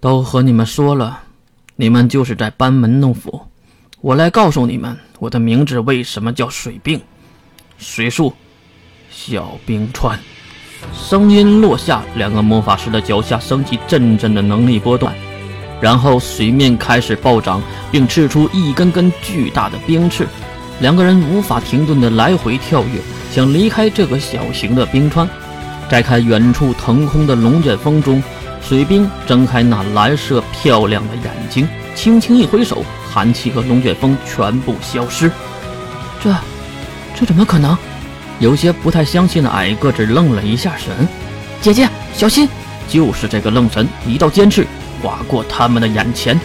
都和你们说了，你们就是在班门弄斧。我来告诉你们，我的名字为什么叫水病？水术，小冰川。声音落下，两个魔法师的脚下升起阵阵的能力波段，然后水面开始暴涨，并刺出一根根巨大的冰刺。两个人无法停顿地来回跳跃，想离开这个小型的冰川。在看远处腾空的龙卷风中，水兵睁开那蓝色漂亮的眼睛，轻轻一挥手，寒气和龙卷风全部消失。这，这怎么可能？有些不太相信的矮个子愣了一下神。姐姐，小心！就是这个愣神，一道尖刺划过他们的眼前。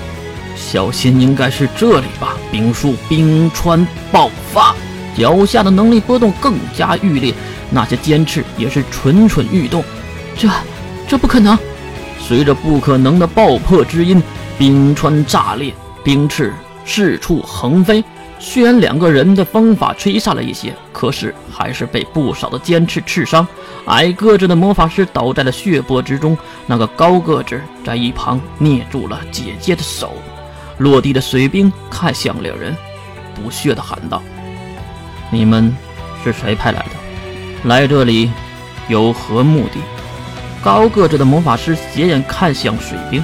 小心，应该是这里吧？冰树冰川爆发，脚下的能力波动更加剧烈，那些尖刺也是蠢蠢欲动。这，这不可能！随着不可能的爆破之音，冰川炸裂，冰翅四处横飞。虽然两个人的风法吹散了一些，可是还是被不少的尖刺刺伤。矮个子的魔法师倒在了血泊之中，那个高个子在一旁捏住了姐姐的手。落地的水兵看向两人，不屑地喊道：“你们是谁派来的？来这里有何目的？”高个子的魔法师斜眼看向水兵：“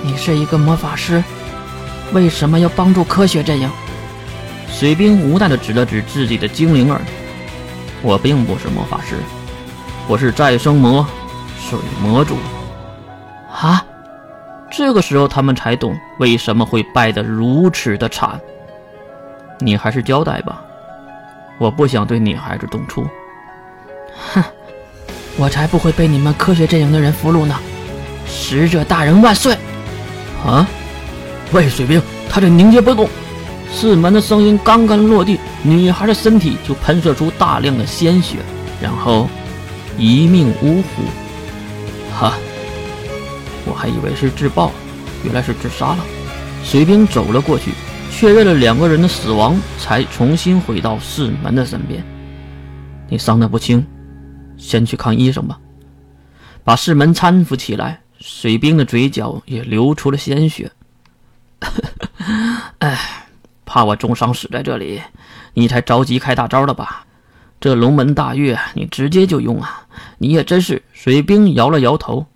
你是一个魔法师，为什么要帮助科学阵营？”水兵无奈地指了指自己的精灵耳：“我并不是魔法师，我是再生魔，水魔主。”啊！这个时候他们才懂为什么会败得如此的惨。你还是交代吧，我不想对女孩子动粗。我才不会被你们科学阵营的人俘虏呢！使者大人万岁！啊！喂，水兵，他这凝结不动。四门的声音刚刚落地，女孩的身体就喷射出大量的鲜血，然后一命呜呼。哈，我还以为是自爆，原来是自杀了。水兵走了过去，确认了两个人的死亡，才重新回到四门的身边。你伤得不轻，先去看医生吧。把四门搀扶起来，水兵的嘴角也流出了鲜血。哎。怕我重伤死在这里，你才着急开大招了吧？这龙门大跃你直接就用啊！你也真是……水兵摇了摇头，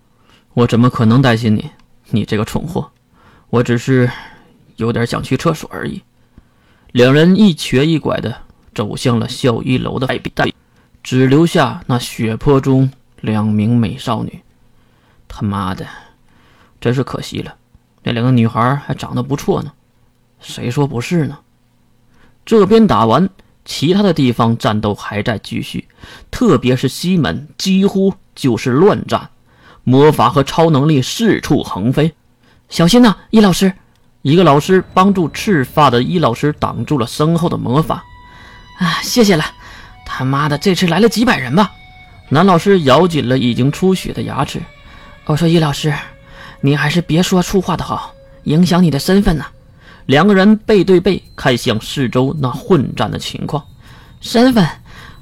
我怎么可能担心你？你这个蠢货！我只是有点想去厕所而已。两人一瘸一拐的走向了校医楼的外壁带，只留下那血泊中两名美少女。他妈的，真是可惜了，那两个女孩还长得不错呢。谁说不是呢？这边打完，其他的地方战斗还在继续，特别是西门，几乎就是乱战，魔法和超能力四处横飞。小心呐，伊老师！一个老师帮助赤发的伊老师挡住了身后的魔法。啊，谢谢了！他妈的，这次来了几百人吧？男老师咬紧了已经出血的牙齿。我说易老师，你还是别说粗话的好，影响你的身份呢。两个人背对背看向四周那混战的情况，身份？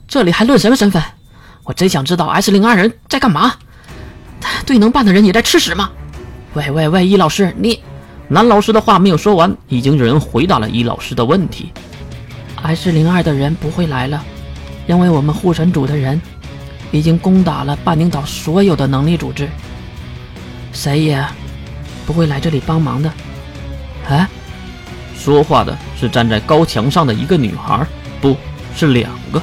这里还论什么身份？我真想知道 S 零二人在干嘛？对能办的人也在吃屎吗？喂喂喂，易老师，你……男老师的话没有说完，已经有人回答了易老师的问题。S 零二的人不会来了，因为我们护神组的人已经攻打了半宁岛所有的能力组织，谁也不会来这里帮忙的。啊？说话的是站在高墙上的一个女孩，不是两个，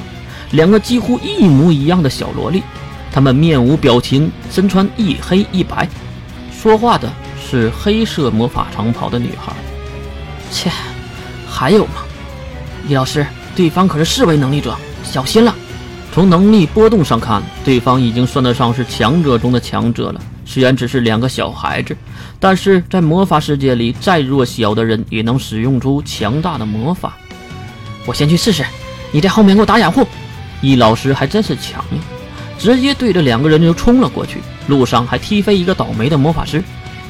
两个几乎一模一样的小萝莉，她们面无表情，身穿一黑一白。说话的是黑色魔法长袍的女孩。切，还有吗？易老师，对方可是四维能力者，小心了。从能力波动上看，对方已经算得上是强者中的强者了。虽然只是两个小孩子，但是在魔法世界里，再弱小的人也能使用出强大的魔法。我先去试试，你在后面给我打掩护。易老师还真是强硬，直接对着两个人就冲了过去，路上还踢飞一个倒霉的魔法师。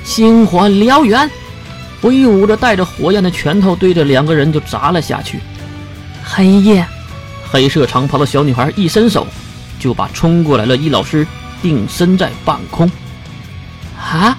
星火燎原，挥舞着带着火焰的拳头，对着两个人就砸了下去。黑夜。黑色长袍的小女孩一伸手，就把冲过来的易老师定身在半空。啊！